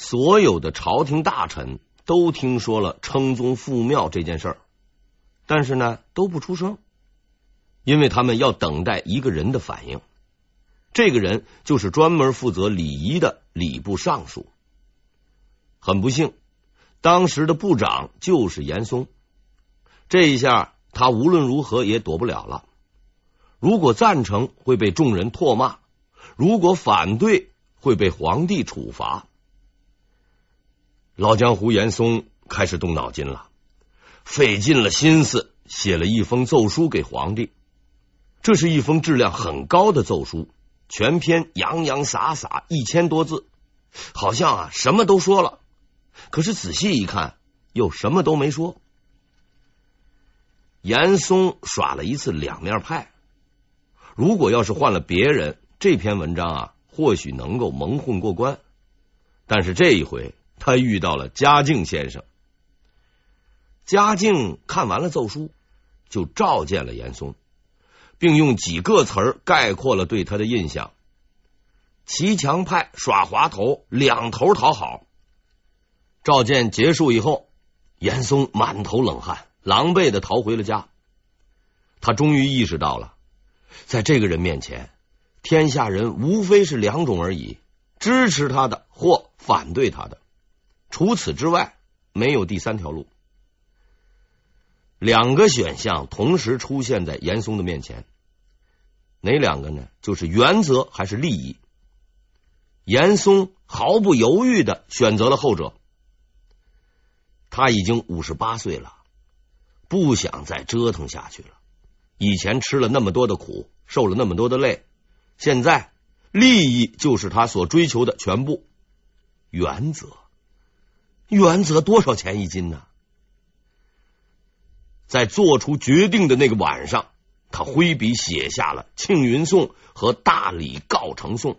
所有的朝廷大臣都听说了称宗复庙这件事儿，但是呢，都不出声，因为他们要等待一个人的反应。这个人就是专门负责礼仪的礼部尚书。很不幸，当时的部长就是严嵩。这一下，他无论如何也躲不了了。如果赞成，会被众人唾骂；如果反对，会被皇帝处罚。老江湖严嵩开始动脑筋了，费尽了心思写了一封奏书给皇帝。这是一封质量很高的奏书，全篇洋洋洒洒一千多字，好像啊什么都说了。可是仔细一看，又什么都没说。严嵩耍了一次两面派。如果要是换了别人，这篇文章啊，或许能够蒙混过关。但是这一回，他遇到了嘉靖先生。嘉靖看完了奏书，就召见了严嵩，并用几个词儿概括了对他的印象：骑墙派、耍滑头，两头讨好。召见结束以后，严嵩满头冷汗，狼狈的逃回了家。他终于意识到了。在这个人面前，天下人无非是两种而已：支持他的或反对他的。除此之外，没有第三条路。两个选项同时出现在严嵩的面前，哪两个呢？就是原则还是利益？严嵩毫不犹豫的选择了后者。他已经五十八岁了，不想再折腾下去了。以前吃了那么多的苦，受了那么多的累，现在利益就是他所追求的全部。原则，原则多少钱一斤呢？在做出决定的那个晚上，他挥笔写下了《庆云颂》和《大礼告成颂》，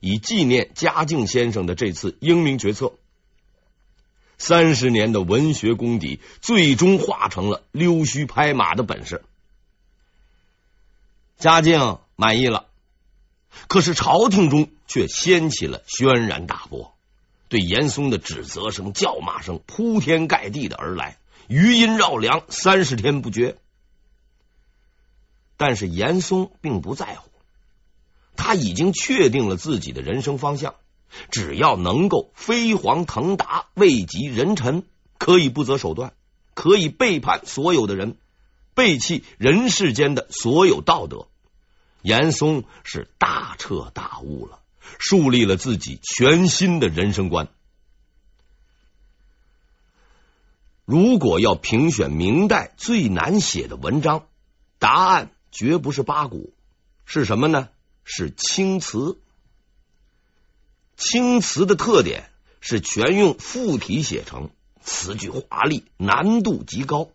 以纪念嘉靖先生的这次英明决策。三十年的文学功底，最终化成了溜须拍马的本事。嘉靖满意了，可是朝廷中却掀起了轩然大波，对严嵩的指责声、叫骂声铺天盖地的而来，余音绕梁，三十天不绝。但是严嵩并不在乎，他已经确定了自己的人生方向，只要能够飞黄腾达、位极人臣，可以不择手段，可以背叛所有的人。背弃人世间的所有道德，严嵩是大彻大悟了，树立了自己全新的人生观。如果要评选明代最难写的文章，答案绝不是八股，是什么呢？是青词。青词的特点是全用附体写成，词句华丽，难度极高。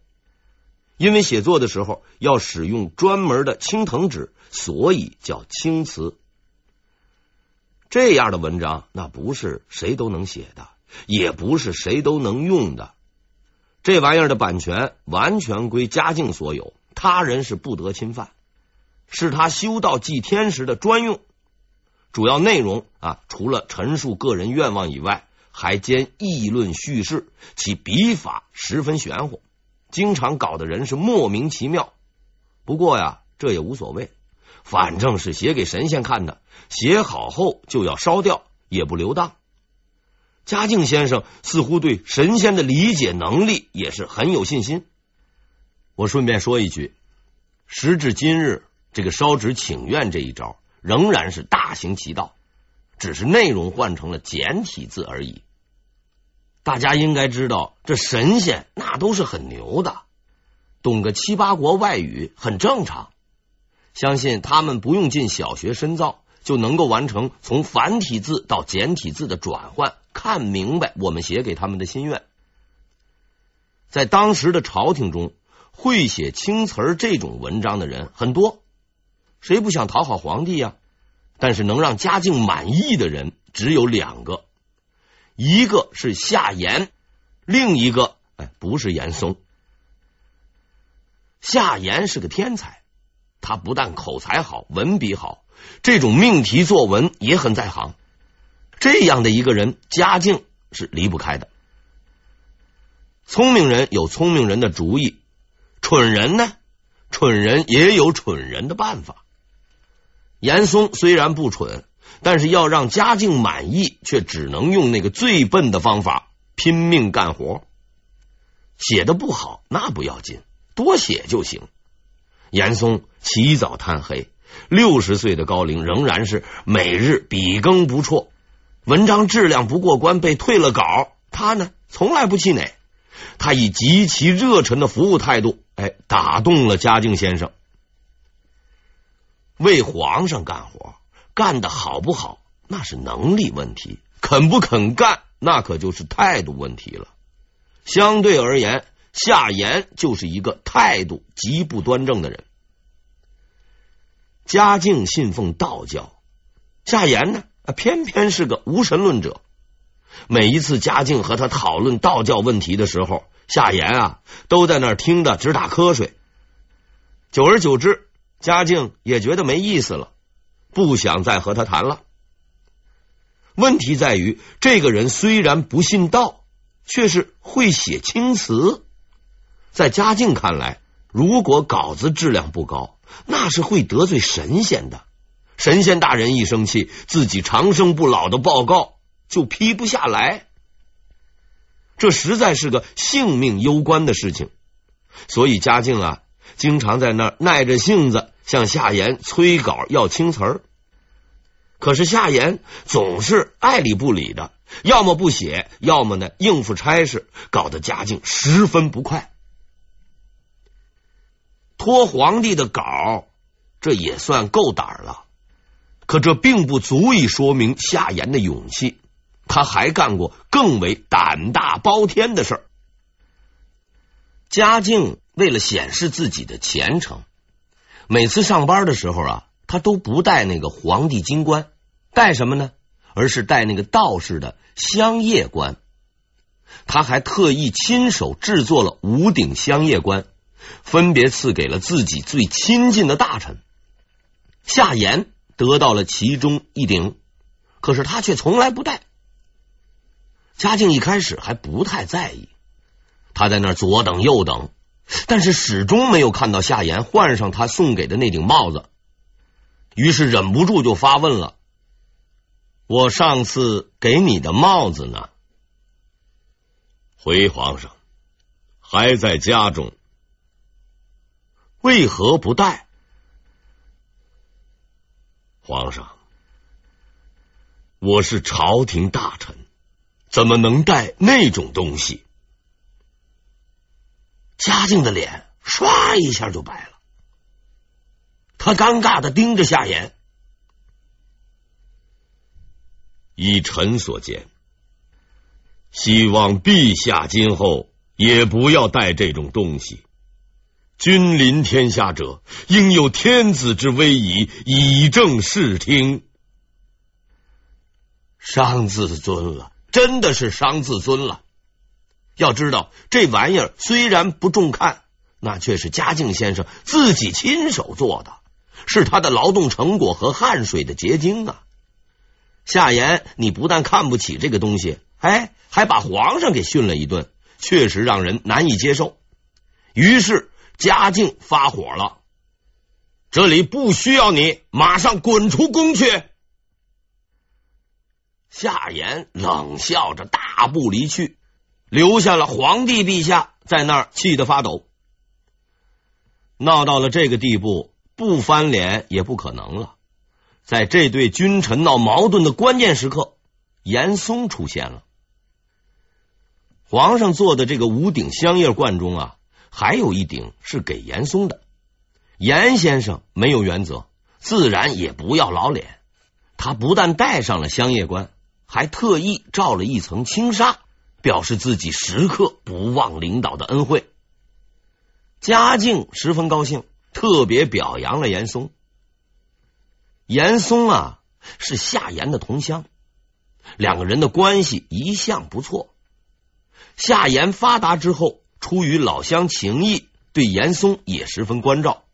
因为写作的时候要使用专门的青藤纸，所以叫青词。这样的文章，那不是谁都能写的，也不是谁都能用的。这玩意儿的版权完全归嘉靖所有，他人是不得侵犯，是他修道祭天时的专用。主要内容啊，除了陈述个人愿望以外，还兼议论叙事，其笔法十分玄乎。经常搞的人是莫名其妙，不过呀，这也无所谓，反正是写给神仙看的，写好后就要烧掉，也不留档。嘉靖先生似乎对神仙的理解能力也是很有信心。我顺便说一句，时至今日，这个烧纸请愿这一招仍然是大行其道，只是内容换成了简体字而已。大家应该知道，这神仙那都是很牛的，懂个七八国外语很正常。相信他们不用进小学深造，就能够完成从繁体字到简体字的转换，看明白我们写给他们的心愿。在当时的朝廷中，会写青词儿这种文章的人很多，谁不想讨好皇帝呀？但是能让嘉靖满意的人只有两个。一个是夏言，另一个哎，不是严嵩。夏言是个天才，他不但口才好，文笔好，这种命题作文也很在行。这样的一个人，嘉靖是离不开的。聪明人有聪明人的主意，蠢人呢，蠢人也有蠢人的办法。严嵩虽然不蠢，但是要让嘉靖满意，却只能用那个最笨的方法，拼命干活。写的不好那不要紧，多写就行。严嵩起早贪黑，六十岁的高龄仍然是每日笔耕不辍。文章质量不过关，被退了稿，他呢从来不气馁。他以极其热忱的服务态度，哎，打动了嘉靖先生。为皇上干活，干得好不好，那是能力问题；肯不肯干，那可就是态度问题了。相对而言，夏言就是一个态度极不端正的人。嘉靖信奉道教，夏言呢，偏偏是个无神论者。每一次嘉靖和他讨论道教问题的时候，夏言啊都在那儿听得直打瞌睡。久而久之，嘉靖也觉得没意思了，不想再和他谈了。问题在于，这个人虽然不信道，却是会写青词。在嘉靖看来，如果稿子质量不高，那是会得罪神仙的。神仙大人一生气，自己长生不老的报告就批不下来。这实在是个性命攸关的事情，所以嘉靖啊，经常在那儿耐着性子向夏言催稿要青词儿。可是夏言总是爱理不理的，要么不写，要么呢应付差事，搞得嘉靖十分不快。托皇帝的稿，这也算够胆了，可这并不足以说明夏言的勇气。他还干过更为胆大包天的事儿。嘉靖为了显示自己的虔诚，每次上班的时候啊，他都不戴那个皇帝金冠，戴什么呢？而是戴那个道士的香叶冠。他还特意亲手制作了五顶香叶冠，分别赐给了自己最亲近的大臣。夏言得到了其中一顶，可是他却从来不戴。嘉靖一开始还不太在意，他在那左等右等，但是始终没有看到夏言换上他送给的那顶帽子，于是忍不住就发问了：“我上次给你的帽子呢？”回皇上，还在家中，为何不带？皇上，我是朝廷大臣。怎么能带那种东西？嘉靖的脸唰一下就白了，他尴尬的盯着夏言。依臣所见，希望陛下今后也不要带这种东西。君临天下者，应有天子之威仪，以正视听。伤自尊了。真的是伤自尊了。要知道，这玩意儿虽然不重看，那却是嘉靖先生自己亲手做的，是他的劳动成果和汗水的结晶啊！夏言，你不但看不起这个东西，哎，还把皇上给训了一顿，确实让人难以接受。于是嘉靖发火了：“这里不需要你，马上滚出宫去！”夏言冷笑着大步离去，留下了皇帝陛下在那儿气得发抖。闹到了这个地步，不翻脸也不可能了。在这对君臣闹矛盾的关键时刻，严嵩出现了。皇上做的这个五顶香叶罐中啊，还有一顶是给严嵩的。严先生没有原则，自然也不要老脸。他不但戴上了香叶冠。还特意罩了一层轻纱，表示自己时刻不忘领导的恩惠。嘉靖十分高兴，特别表扬了严嵩。严嵩啊，是夏言的同乡，两个人的关系一向不错。夏言发达之后，出于老乡情谊，对严嵩也十分关照。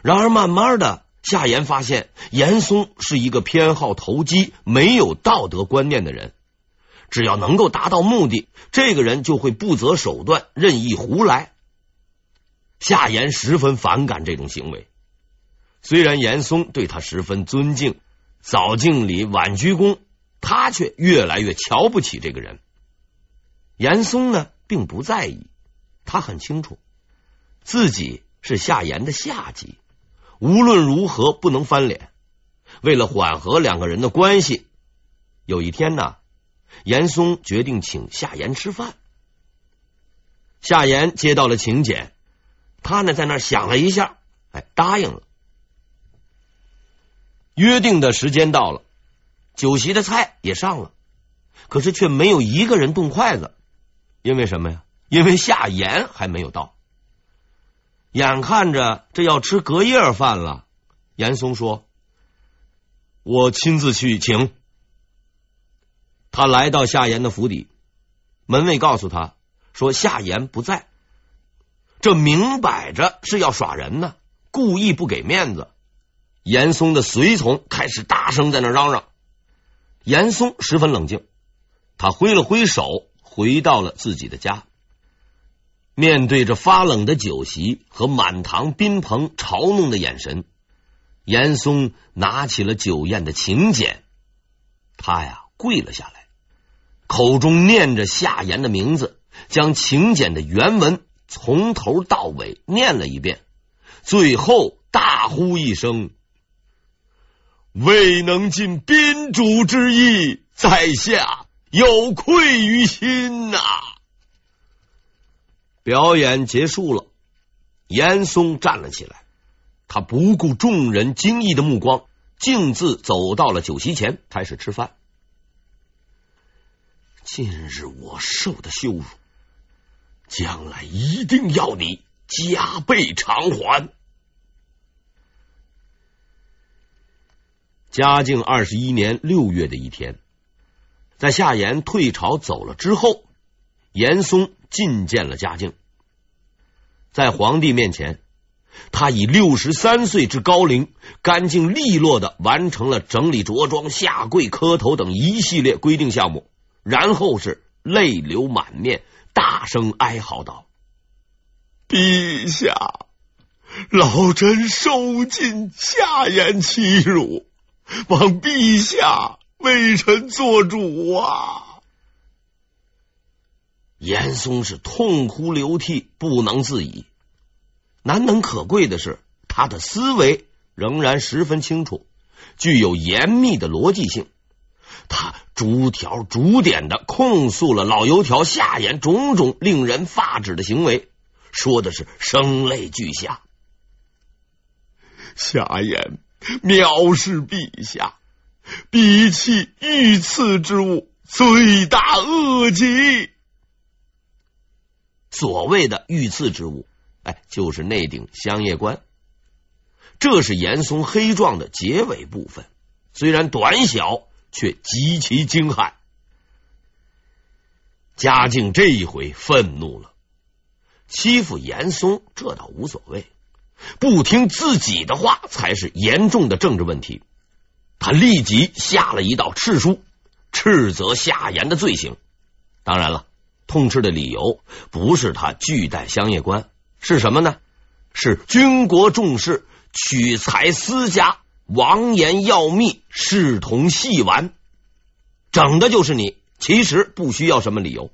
然而，慢慢的。夏言发现严嵩是一个偏好投机、没有道德观念的人，只要能够达到目的，这个人就会不择手段，任意胡来。夏言十分反感这种行为，虽然严嵩对他十分尊敬，早敬礼，晚鞠躬，他却越来越瞧不起这个人。严嵩呢，并不在意，他很清楚自己是夏言的下级，无论如何不能翻脸。为了缓和两个人的关系，有一天呢，严嵩决定请夏言吃饭。夏言接到了请柬。他呢，在那想了一下，哎，答应了。约定的时间到了，酒席的菜也上了，可是却没有一个人动筷子，因为什么呀？因为夏言还没有到。眼看着这要吃隔夜饭了，严嵩说：“我亲自去请。”他来到夏言的府邸，门卫告诉他说：“夏言不在。”这明摆着是要耍人呢，故意不给面子。严嵩的随从开始大声在那嚷嚷。严嵩十分冷静，他挥了挥手，回到了自己的家。面对着发冷的酒席和满堂宾朋嘲弄的眼神，严嵩拿起了酒宴的请柬，他呀跪了下来，口中念着夏言的名字，将请柬的原文。从头到尾念了一遍，最后大呼一声：“未能尽宾主之意，在下有愧于心呐！”表演结束了，严嵩站了起来，他不顾众人惊异的目光，径自走到了酒席前，开始吃饭。今日我受的羞辱。将来一定要你加倍偿还。嘉靖二十一年六月的一天，在夏言退朝走了之后，严嵩觐见了嘉靖，在皇帝面前，他以六十三岁之高龄，干净利落的完成了整理着装、下跪磕头等一系列规定项目，然后是泪流满面。大声哀嚎道：“陛下，老臣受尽夏言欺辱，望陛下为臣做主啊！”严嵩是痛哭流涕，不能自已。难能可贵的是，他的思维仍然十分清楚，具有严密的逻辑性。他逐条逐点的控诉了老油条夏言种种令人发指的行为，说的是声泪俱下。夏言藐视陛下，鄙弃御赐之物，罪大恶极。所谓的御赐之物，哎，就是那顶香叶冠。这是严嵩黑状的结尾部分，虽然短小。却极其惊骇，嘉靖这一回愤怒了，欺负严嵩这倒无所谓，不听自己的话才是严重的政治问题。他立即下了一道敕书，斥责夏言的罪行。当然了，痛斥的理由不是他拒戴乡业官，是什么呢？是军国重事，取材私家。王言要密，视同戏玩，整的就是你。其实不需要什么理由。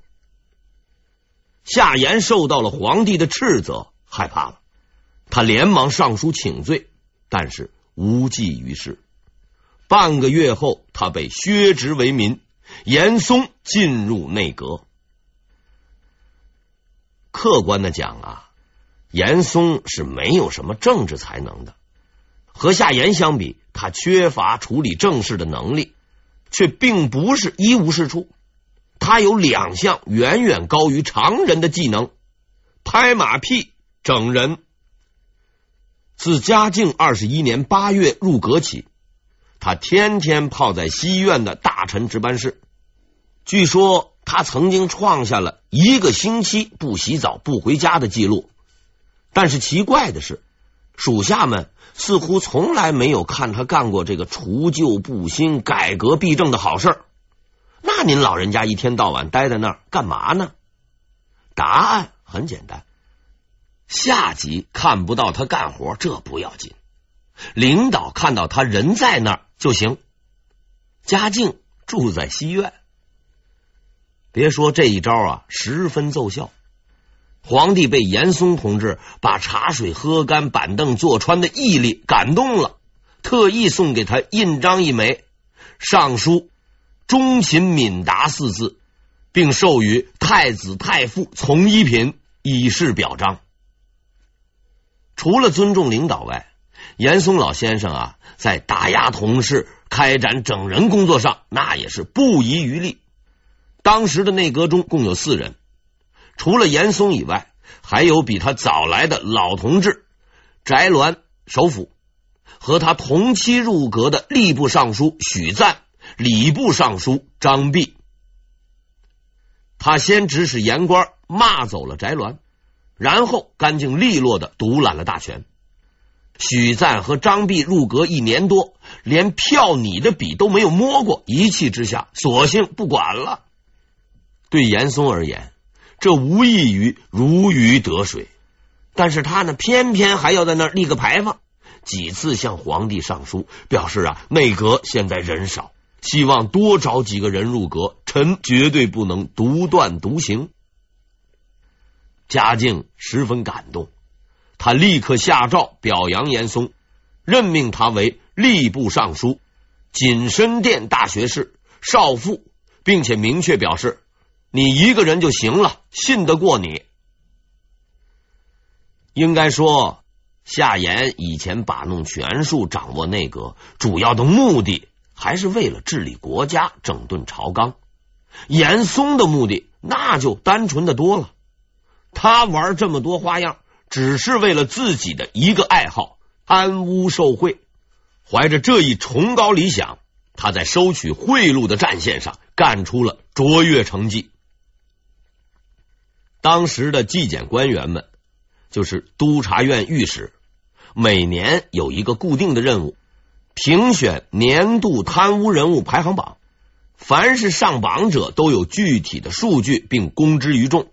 夏言受到了皇帝的斥责，害怕了，他连忙上书请罪，但是无济于事。半个月后，他被削职为民，严嵩进入内阁。客观的讲啊，严嵩是没有什么政治才能的。和夏言相比，他缺乏处理政事的能力，却并不是一无是处。他有两项远远高于常人的技能：拍马屁、整人。自嘉靖二十一年八月入阁起，他天天泡在西苑的大臣值班室。据说他曾经创下了一个星期不洗澡不回家的记录。但是奇怪的是，属下们。似乎从来没有看他干过这个除旧布新、改革弊政的好事儿，那您老人家一天到晚待在那儿干嘛呢？答案很简单，下级看不到他干活，这不要紧；领导看到他人在那儿就行。嘉靖住在西苑，别说这一招啊，十分奏效。皇帝被严嵩同志把茶水喝干、板凳坐穿的毅力感动了，特意送给他印章一枚，上书“忠勤敏达”四字，并授予太子太傅从一品，以示表彰。除了尊重领导外，严嵩老先生啊，在打压同事、开展整人工作上，那也是不遗余力。当时的内阁中共有四人。除了严嵩以外，还有比他早来的老同志翟鸾首辅，和他同期入阁的吏部尚书许赞、礼部尚书张弼。他先指使言官骂走了翟鸾，然后干净利落的独揽了大权。许赞和张弼入阁一年多，连票拟的笔都没有摸过，一气之下，索性不管了。对严嵩而言，这无异于如鱼得水，但是他呢，偏偏还要在那儿立个牌坊，几次向皇帝上书，表示啊，内阁现在人少，希望多找几个人入阁，臣绝对不能独断独行。嘉靖十分感动，他立刻下诏表扬严嵩，任命他为吏部尚书、锦深殿大学士、少傅，并且明确表示。你一个人就行了，信得过你。应该说，夏言以前把弄权术、掌握内阁，主要的目的还是为了治理国家、整顿朝纲。严嵩的目的那就单纯的多了，他玩这么多花样，只是为了自己的一个爱好——贪污受贿。怀着这一崇高理想，他在收取贿赂的战线上干出了卓越成绩。当时的纪检官员们，就是督察院御史，每年有一个固定的任务，评选年度贪污人物排行榜。凡是上榜者，都有具体的数据，并公之于众。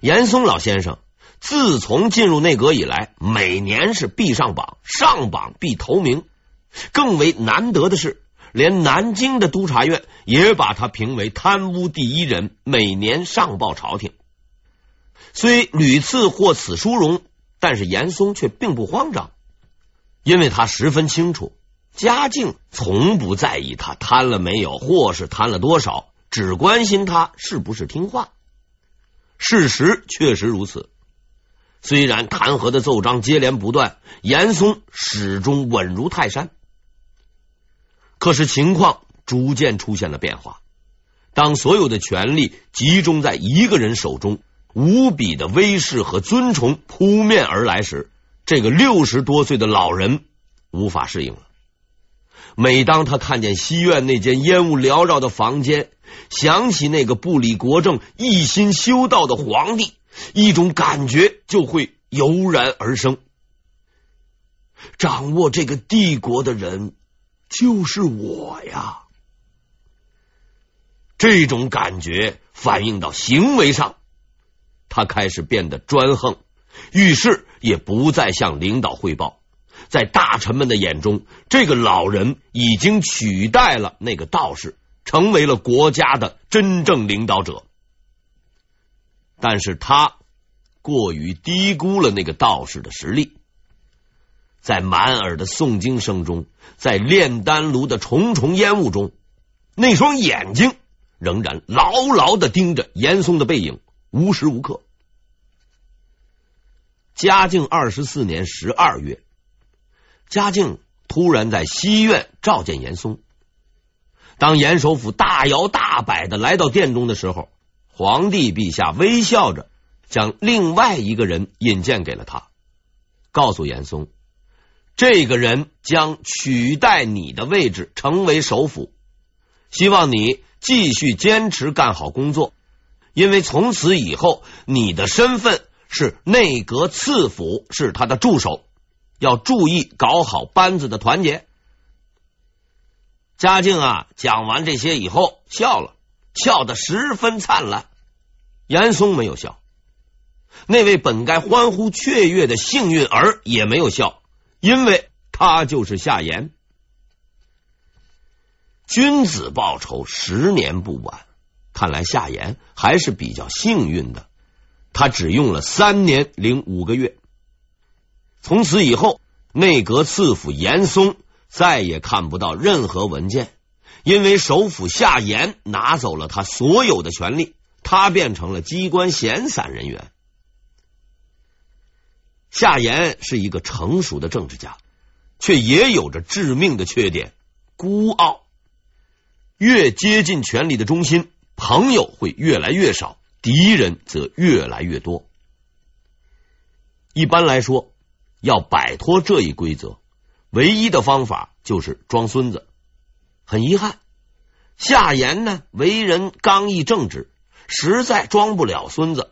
严嵩老先生自从进入内阁以来，每年是必上榜，上榜必头名。更为难得的是，连南京的督察院也把他评为贪污第一人，每年上报朝廷。虽屡次获此殊荣，但是严嵩却并不慌张，因为他十分清楚，嘉靖从不在意他贪了没有，或是贪了多少，只关心他是不是听话。事实确实如此，虽然弹劾的奏章接连不断，严嵩始终稳如泰山。可是情况逐渐出现了变化。当所有的权力集中在一个人手中，无比的威势和尊崇扑面而来时，这个六十多岁的老人无法适应了。每当他看见西苑那间烟雾缭绕的房间，想起那个不理国政、一心修道的皇帝，一种感觉就会油然而生。掌握这个帝国的人。就是我呀！这种感觉反映到行为上，他开始变得专横，遇事也不再向领导汇报。在大臣们的眼中，这个老人已经取代了那个道士，成为了国家的真正领导者。但是他过于低估了那个道士的实力。在满耳的诵经声中，在炼丹炉的重重烟雾中，那双眼睛仍然牢牢的盯着严嵩的背影，无时无刻。嘉靖二十四年十二月，嘉靖突然在西苑召见严嵩。当严首辅大摇大摆的来到殿中的时候，皇帝陛下微笑着将另外一个人引荐给了他，告诉严嵩。这个人将取代你的位置，成为首辅。希望你继续坚持干好工作，因为从此以后，你的身份是内阁次辅，是他的助手，要注意搞好班子的团结。嘉靖啊，讲完这些以后笑了，笑得十分灿烂。严嵩没有笑，那位本该欢呼雀跃的幸运儿也没有笑，因为他就是夏言。君子报仇，十年不晚。看来夏言还是比较幸运的，他只用了三年零五个月。从此以后，内阁次辅严嵩再也看不到任何文件，因为首辅夏言拿走了他所有的权力，他变成了机关闲散人员。夏言是一个成熟的政治家，却也有着致命的缺点——孤傲。越接近权力的中心，朋友会越来越少，敌人则越来越多。一般来说，要摆脱这一规则，唯一的方法就是装孙子。很遗憾，夏言呢，为人刚毅正直，实在装不了孙子。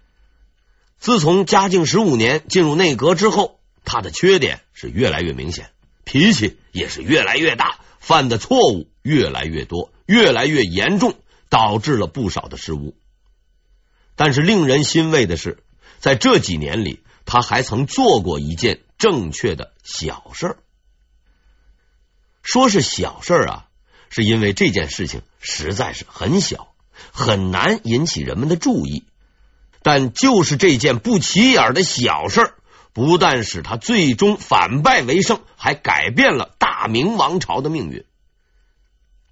自从嘉靖十五年进入内阁之后，他的缺点是越来越明显，脾气也是越来越大，犯的错误越来越多。越来越严重，导致了不少的失误。但是令人欣慰的是，在这几年里，他还曾做过一件正确的小事儿。说是小事儿啊，是因为这件事情实在是很小，很难引起人们的注意。但就是这件不起眼的小事，不但使他最终反败为胜，还改变了大明王朝的命运。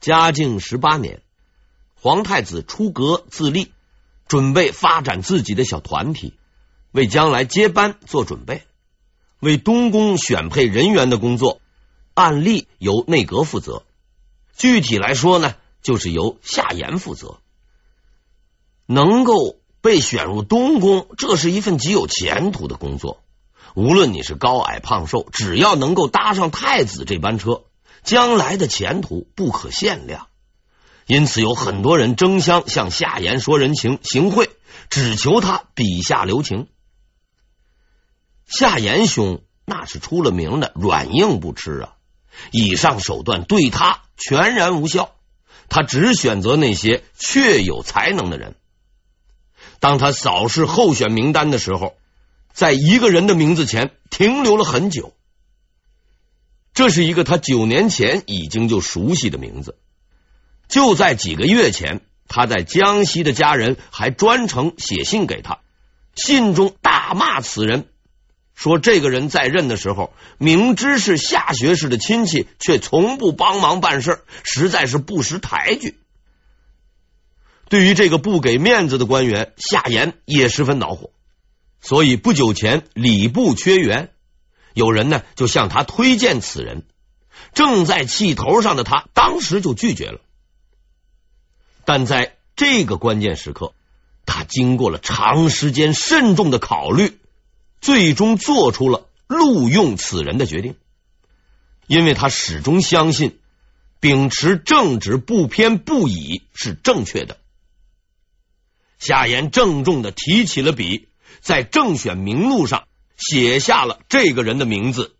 嘉靖十八年，皇太子出阁自立，准备发展自己的小团体，为将来接班做准备。为东宫选配人员的工作，按例由内阁负责；具体来说呢，就是由夏言负责。能够被选入东宫，这是一份极有前途的工作。无论你是高矮胖瘦，只要能够搭上太子这班车。将来的前途不可限量，因此有很多人争相向夏言说人情、行贿，只求他笔下留情。夏言兄那是出了名的软硬不吃啊，以上手段对他全然无效，他只选择那些确有才能的人。当他扫视候选名单的时候，在一个人的名字前停留了很久。这是一个他九年前已经就熟悉的名字。就在几个月前，他在江西的家人还专程写信给他，信中大骂此人，说这个人在任的时候，明知是夏学士的亲戚，却从不帮忙办事，实在是不识抬举。对于这个不给面子的官员，夏言也十分恼火，所以不久前礼部缺员。有人呢，就向他推荐此人，正在气头上的他，当时就拒绝了。但在这个关键时刻，他经过了长时间慎重的考虑，最终做出了录用此人的决定，因为他始终相信，秉持正直不偏不倚是正确的。夏言郑重的提起了笔，在正选名录上。写下了这个人的名字，